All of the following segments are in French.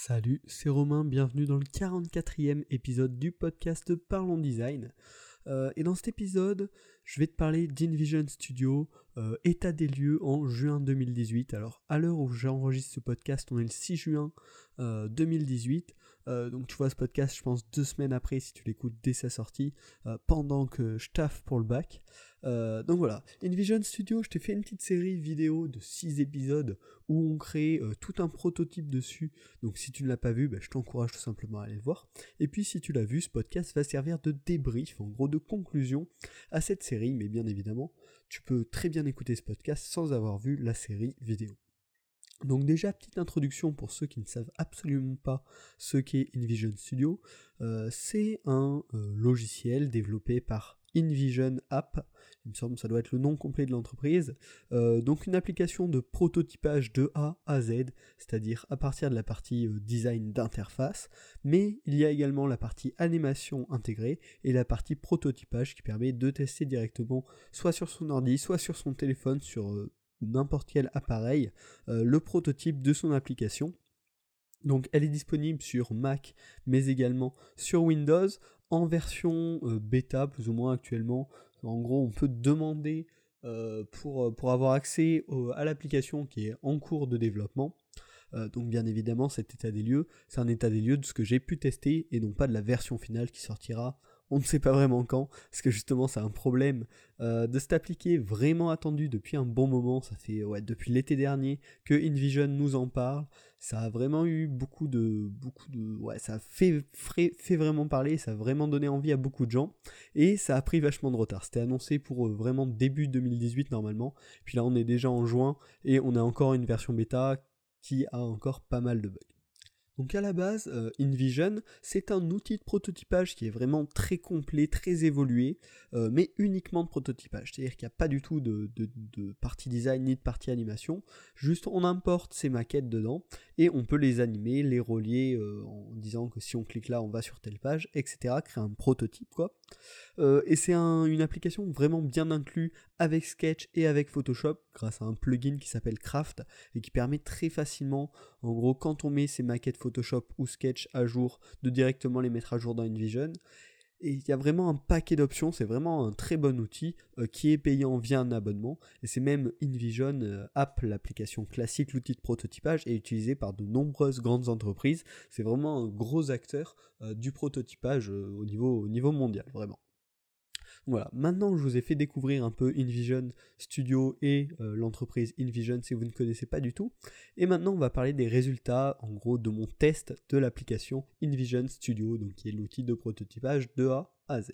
Salut, c'est Romain, bienvenue dans le 44e épisode du podcast Parlons Design. Euh, et dans cet épisode, je vais te parler d'InVision Studio, euh, état des lieux en juin 2018. Alors à l'heure où j'enregistre ce podcast, on est le 6 juin 2018. Euh, donc tu vois ce podcast, je pense, deux semaines après, si tu l'écoutes dès sa sortie, pendant que je taffe pour le bac. Donc voilà, InVision Studio, je t'ai fait une petite série vidéo de 6 épisodes où on crée tout un prototype dessus. Donc si tu ne l'as pas vu, bah, je t'encourage tout simplement à aller le voir. Et puis si tu l'as vu, ce podcast va servir de débrief, en gros de conclusion à cette série mais bien évidemment, tu peux très bien écouter ce podcast sans avoir vu la série vidéo. Donc déjà, petite introduction pour ceux qui ne savent absolument pas ce qu'est InVision Studio. Euh, c'est un euh, logiciel développé par InVision App, il me semble que ça doit être le nom complet de l'entreprise, euh, donc une application de prototypage de A à Z, c'est-à-dire à partir de la partie euh, design d'interface, mais il y a également la partie animation intégrée et la partie prototypage qui permet de tester directement soit sur son ordi, soit sur son téléphone, sur euh, n'importe quel appareil, le prototype de son application. Donc elle est disponible sur Mac mais également sur Windows en version euh, bêta plus ou moins actuellement. En gros, on peut demander euh, pour, euh, pour avoir accès à l'application qui est en cours de développement. donc bien évidemment, cet état des lieux, c'est un état des lieux de ce que j'ai pu tester et non pas de la version finale qui sortira on ne sait pas vraiment quand, parce que justement c'est un problème euh, de cet appliqué vraiment attendu depuis un bon moment, ça fait ouais, depuis l'été dernier que InVision nous en parle, ça a vraiment eu beaucoup de... beaucoup de ouais, ça a fait, vraiment parler, ça a vraiment donné envie à beaucoup de gens, et ça a pris vachement de retard, c'était annoncé pour euh, vraiment début 2018 normalement, puis là on est déjà en juin, et on a encore une version bêta qui a encore pas mal de bugs. Donc à la base, euh, InVision, c'est un outil de prototypage qui est vraiment très complet, très évolué, euh, mais uniquement de prototypage. C'est-à-dire qu'il n'y a pas du tout de, partie design ni de partie animation. Juste on importe ces maquettes dedans et on peut les animer, les relier euh, en disant que si on clique là, on va sur telle page, etc. Créer un prototype quoi. et c'est une application vraiment bien inclue avec Sketch et avec Photoshop grâce à un plugin qui s'appelle Craft et qui permet très facilement, en gros, quand on met ces maquettes Photoshop ou Sketch à jour, de directement les mettre à jour dans InVision. Et il y a vraiment un paquet d'options, c'est vraiment un très bon outil euh, qui est payant via un abonnement. Et c'est même InVision euh, App, l'application classique, l'outil de prototypage, est utilisé par de nombreuses grandes entreprises. C'est vraiment un gros acteur euh, du prototypage au, niveau, au niveau mondial, vraiment. Voilà, maintenant je vous ai fait découvrir un peu InVision Studio et euh, l'entreprise InVision si vous ne connaissez pas du tout. Et maintenant on va parler des résultats en gros de mon test de l'application InVision Studio, donc qui est l'outil de prototypage de A à Z.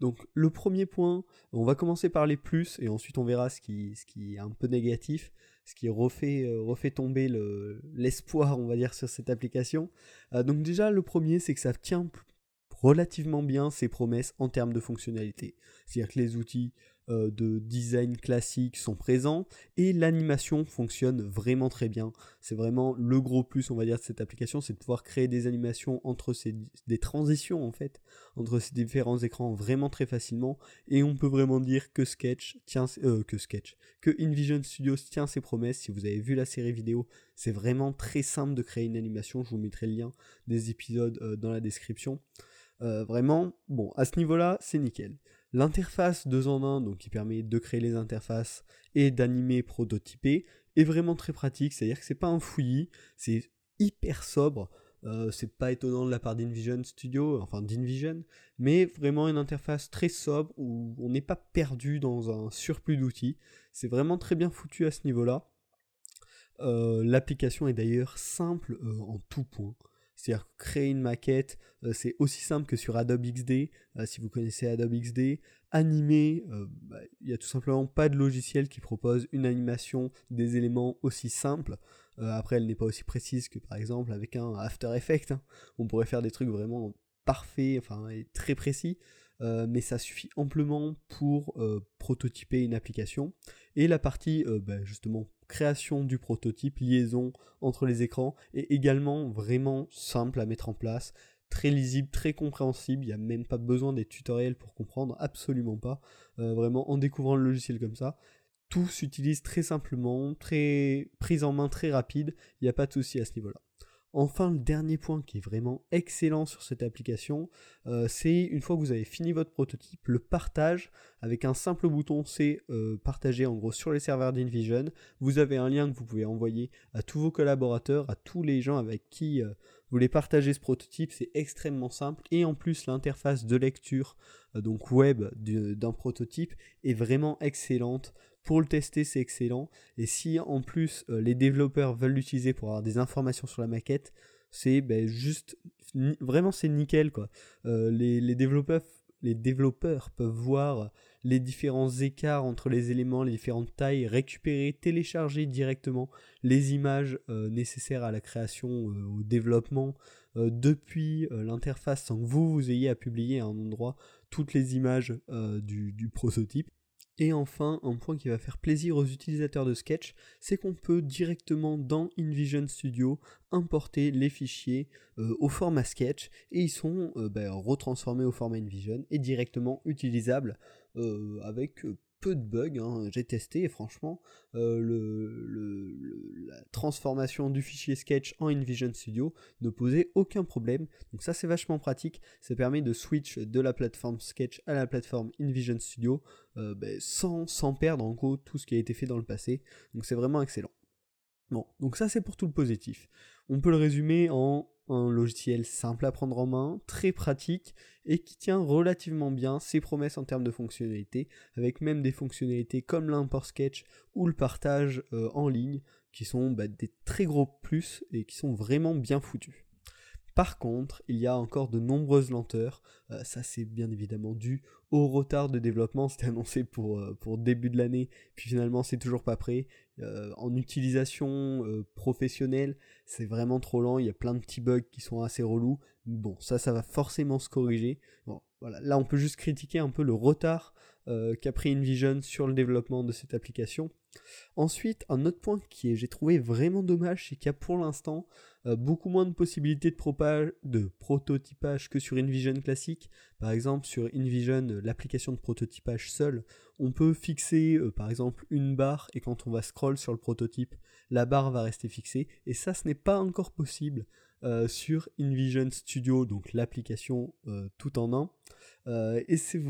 Donc le premier point, on va commencer par les plus et ensuite on verra ce qui, est un peu négatif, ce qui refait, euh, tomber l'espoir on va dire sur cette application. Euh, donc déjà le premier c'est que ça tient relativement bien ses promesses en termes de fonctionnalité. C'est-à-dire que les outils euh, de design classique sont présents et l'animation fonctionne vraiment très bien. C'est vraiment le gros plus, on va dire, de cette application, c'est de pouvoir créer des animations entre ces des transitions en fait entre ces différents écrans vraiment très facilement et on peut vraiment dire que Sketch tient euh, que Sketch que InVision Studios tient ses promesses. Si vous avez vu la série vidéo, c'est vraiment très simple de créer une animation. Je vous mettrai le lien des épisodes euh, dans la description. Euh, vraiment, bon, à ce niveau-là, c'est nickel. L'interface 2 en 1, donc qui permet de créer les interfaces et d'animer, prototyper, est vraiment très pratique. C'est-à-dire que c'est pas un fouillis, c'est hyper sobre. Euh, c'est pas étonnant de la part d'InVision Studio, enfin d'InVision, mais vraiment une interface très sobre où on n'est pas perdu dans un surplus d'outils. C'est vraiment très bien foutu à ce niveau-là. Euh, l'application est d'ailleurs simple en tout point. C'est-à-dire créer une maquette, euh, c'est aussi simple que sur Adobe XD, euh, si vous connaissez Adobe XD. Animer, euh, bah, il n'y a tout simplement pas de logiciel qui propose une animation des éléments aussi simple. après, elle n'est pas aussi précise que par exemple avec un After Effects. Hein. On pourrait faire des trucs vraiment parfaits, et très précis. Mais ça suffit amplement pour prototyper une application. Et la partie bah, justement création du prototype, liaison entre les écrans, est également vraiment simple à mettre en place, très lisible, très compréhensible, il n'y a même pas besoin des tutoriels pour comprendre, absolument pas. Euh, vraiment, en découvrant le logiciel comme ça, tout s'utilise très simplement, très prise en main très rapide, il n'y a pas de souci à ce niveau-là. Enfin, le dernier point qui est vraiment excellent sur cette application, euh, c'est une fois que vous avez fini votre prototype, le partage avec un simple bouton, c'est euh, partager en gros sur les serveurs d'InVision. Vous avez un lien que vous pouvez envoyer à tous vos collaborateurs, à tous les gens avec qui euh, vous voulez partager ce prototype, c'est extrêmement simple. Et en plus, l'interface de lecture, donc web d'un prototype, est vraiment excellente. Pour le tester, c'est excellent. Et si en plus euh, les développeurs veulent l'utiliser pour avoir des informations sur la maquette, c'est ben, juste vraiment c'est nickel quoi. Euh, les, développeurs peuvent voir les différents écarts entre les éléments, les différentes tailles, récupérer, télécharger directement les images euh, nécessaires à la création, au développement, depuis l'interface sans que vous, vous ayez à publier à un endroit toutes les images du prototype. Et enfin, un point qui va faire plaisir aux utilisateurs de Sketch, c'est qu'on peut directement dans InVision Studio importer les fichiers euh, au format Sketch et ils sont euh, ben, retransformés au format InVision et directement utilisables euh, avec peu de bugs, hein. j'ai testé et franchement le, la transformation du fichier Sketch en InVision Studio ne posait aucun problème. Donc ça c'est vachement pratique, ça permet de switch de la plateforme Sketch à la plateforme InVision Studio ben, sans, sans perdre en gros tout ce qui a été fait dans le passé. Donc c'est vraiment excellent. Bon, donc ça c'est pour tout le positif. On peut le résumer en un logiciel simple à prendre en main, très pratique et qui tient relativement bien ses promesses en termes de fonctionnalités, avec même des fonctionnalités comme l'import sketch ou le partage euh, en ligne, qui sont bah, des très gros plus et qui sont vraiment bien foutus. Par contre, il y a encore de nombreuses lenteurs. Euh, ça, c'est bien évidemment dû au retard de développement. C'était annoncé pour, euh, pour début de l'année, puis finalement, c'est toujours pas prêt. Euh, en utilisation professionnelle, c'est vraiment trop lent. Il y a plein de petits bugs qui sont assez relous. Bon, ça, ça va forcément se corriger. Voilà. Là, on peut juste critiquer un peu le retard qu'a pris InVision sur le développement de cette application. Ensuite, un autre point qui j'ai trouvé vraiment dommage, c'est qu'il y a pour l'instant euh, beaucoup moins de possibilités de, prototypage que sur InVision classique. Par exemple, sur InVision, euh, l'application de prototypage seule, on peut fixer euh, par exemple une barre et quand on va scroll sur le prototype, la barre va rester fixée. Et ça, ce n'est pas encore possible sur InVision Studio, donc l'application tout en un. Et c'est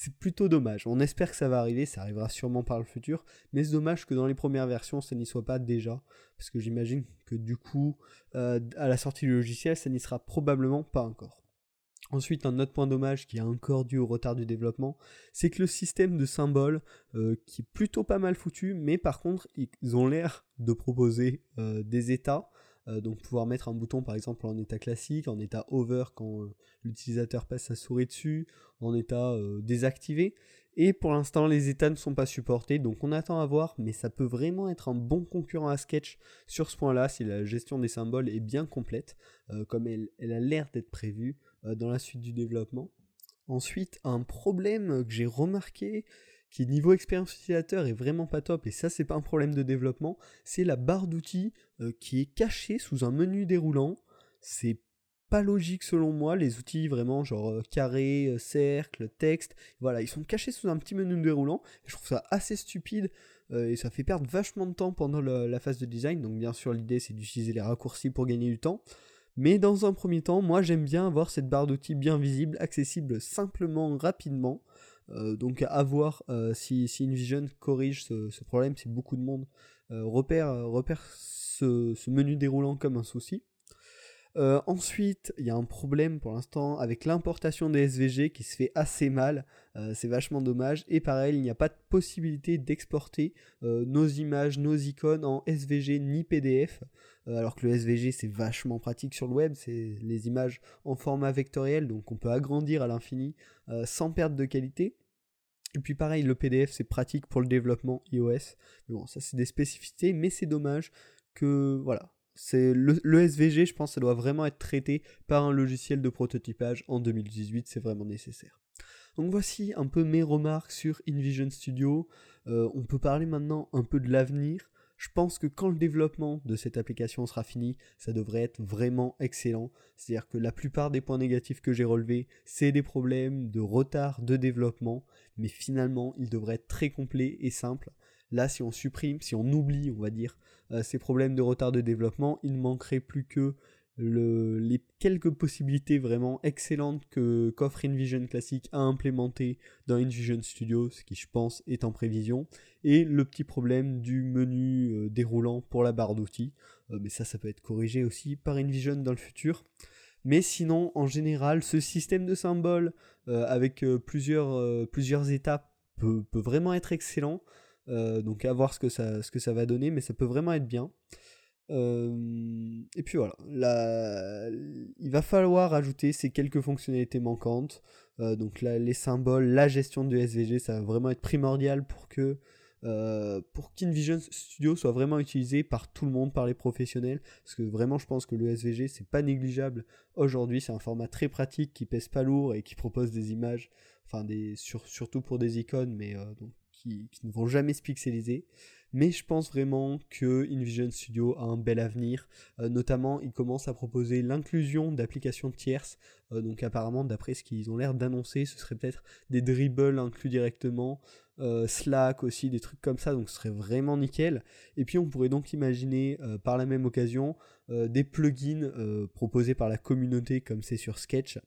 c'est plutôt dommage. On espère que ça va arriver, ça arrivera sûrement par le futur, mais c'est dommage que dans les premières versions, ça n'y soit pas déjà, parce que j'imagine que du coup, euh, à la sortie du logiciel, ça n'y sera probablement pas encore. Ensuite, un autre point dommage qui est encore dû au retard du développement, c'est que le système de symboles, euh, qui est plutôt pas mal foutu, mais par contre, ils ont l'air de proposer euh, des états euh, donc pouvoir mettre un bouton par exemple en état classique, en état over quand euh, l'utilisateur passe sa souris dessus, en état euh, désactivé. Et pour l'instant les états ne sont pas supportés, donc on attend à voir, mais ça peut vraiment être un bon concurrent à Sketch sur ce point-là si la gestion des symboles est bien complète, comme elle a l'air d'être prévue dans la suite du développement. Ensuite, un problème que j'ai remarqué, qui niveau expérience utilisateur est vraiment pas top, et ça c'est pas un problème de développement, c'est la barre d'outils euh, qui est cachée sous un menu déroulant. C'est pas logique selon moi, les outils vraiment genre euh, carré, euh, cercle, texte, voilà, ils sont cachés sous un petit menu déroulant, je trouve ça assez stupide, et ça fait perdre vachement de temps pendant la phase de design, donc bien sûr l'idée c'est d'utiliser les raccourcis pour gagner du temps, mais dans un premier temps, moi j'aime bien avoir cette barre d'outils bien visible, accessible simplement, rapidement, euh, donc à voir euh, si, si InVision corrige ce, problème, si beaucoup de monde euh, repère, repère ce, menu déroulant comme un souci. ensuite, il y a un problème pour l'instant avec l'importation des SVG qui se fait assez mal. c'est vachement dommage. Et pareil, il n'y a pas de possibilité d'exporter nos images, nos icônes en SVG ni PDF. alors que le SVG c'est vachement pratique sur le web. C'est les images en format vectoriel, donc on peut agrandir à l'infini sans perte de qualité. Et puis pareil, le PDF c'est pratique pour le développement iOS. bon, ça c'est des spécificités, mais c'est dommage que voilà. C'est le, SVG, je pense, ça doit vraiment être traité par un logiciel de prototypage en 2018, c'est vraiment nécessaire. Donc voici un peu mes remarques sur InVision Studio. Euh, on peut parler maintenant un peu de l'avenir. Je pense que quand le développement de cette application sera fini, ça devrait être vraiment excellent. C'est-à-dire que la plupart des points négatifs que j'ai relevés, c'est des problèmes de retard de développement, mais finalement, il devrait être très complet et simple. Là, si on supprime, si on oublie, on va dire, euh, ces problèmes de retard de développement, il ne manquerait plus que les quelques possibilités vraiment excellentes que qu'offre InVision Classic à implémenter dans InVision Studio, ce qui je pense est en prévision, et le petit problème du menu euh, déroulant pour la barre d'outils. Euh, mais ça, ça peut être corrigé aussi par InVision dans le futur. Mais sinon, en général, ce système de symboles euh, avec plusieurs, étapes peut, vraiment être excellent. donc à voir ce que ça va donner, mais ça peut vraiment être bien. Euh, et puis voilà, il va falloir ajouter ces quelques fonctionnalités manquantes. Euh, donc là, les symboles, la gestion du SVG, ça va vraiment être primordial pour que euh, qu'InVision Studio soit vraiment utilisé par tout le monde, par les professionnels, parce que vraiment je pense que le SVG c'est pas négligeable aujourd'hui, c'est un format très pratique qui pèse pas lourd et qui propose des images, enfin des surtout pour des icônes, mais donc, qui, qui, ne vont jamais se pixeliser. Mais je pense vraiment que InVision Studio a un bel avenir. Euh, notamment, il commence à proposer l'inclusion d'applications tierces. Euh, donc apparemment, d'après ce qu'ils ont l'air d'annoncer, ce serait peut-être des dribbles inclus directement. Euh, Slack aussi, des trucs comme ça, donc ce serait vraiment nickel. Et puis on pourrait donc imaginer par la même occasion des plugins proposés par la communauté comme c'est sur Sketch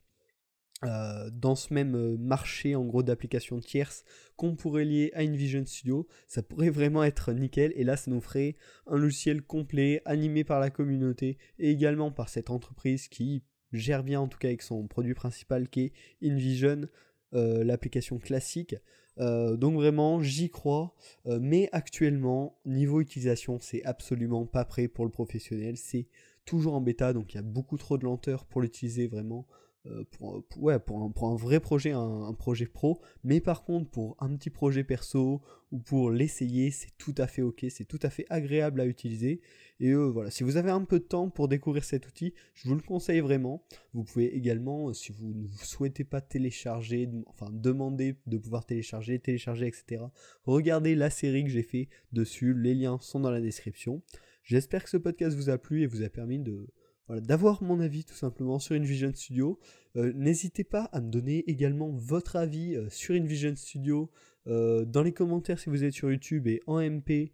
euh, dans ce même euh, marché en gros d'applications tierces qu'on pourrait lier à InVision Studio, ça pourrait vraiment être nickel et là ça nous ferait un logiciel complet animé par la communauté et également par cette entreprise qui gère bien en tout cas avec son produit principal qui est InVision, euh, l'application classique. donc vraiment j'y crois, mais actuellement niveau utilisation c'est absolument pas prêt pour le professionnel, c'est toujours en bêta donc il y a beaucoup trop de lenteur pour l'utiliser vraiment. Euh, pour, un vrai projet, un, projet pro, mais par contre pour un petit projet perso ou pour l'essayer, c'est tout à fait ok, c'est tout à fait agréable à utiliser. Et euh, voilà, si vous avez un peu de temps pour découvrir cet outil, je vous le conseille vraiment. Vous pouvez également, euh, si vous ne souhaitez pas télécharger, enfin demander de pouvoir télécharger, télécharger, etc., regardez la série que j'ai fait dessus, les liens sont dans la description. J'espère que ce podcast vous a plu et vous a permis de d'avoir mon avis tout simplement sur InVision Studio. Euh, n'hésitez pas à me donner également votre avis euh, sur InVision Studio euh, dans les commentaires si vous êtes sur YouTube et en MP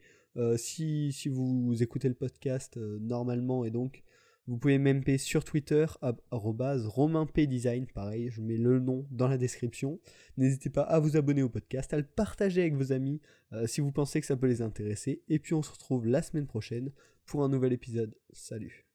si, si, vous écoutez le podcast normalement et donc vous pouvez m'MP sur Twitter romainpdesign, pareil, je mets le nom dans la description. N'hésitez pas à vous abonner au podcast, à le partager avec vos amis si vous pensez que ça peut les intéresser. Et puis on se retrouve la semaine prochaine pour un nouvel épisode. Salut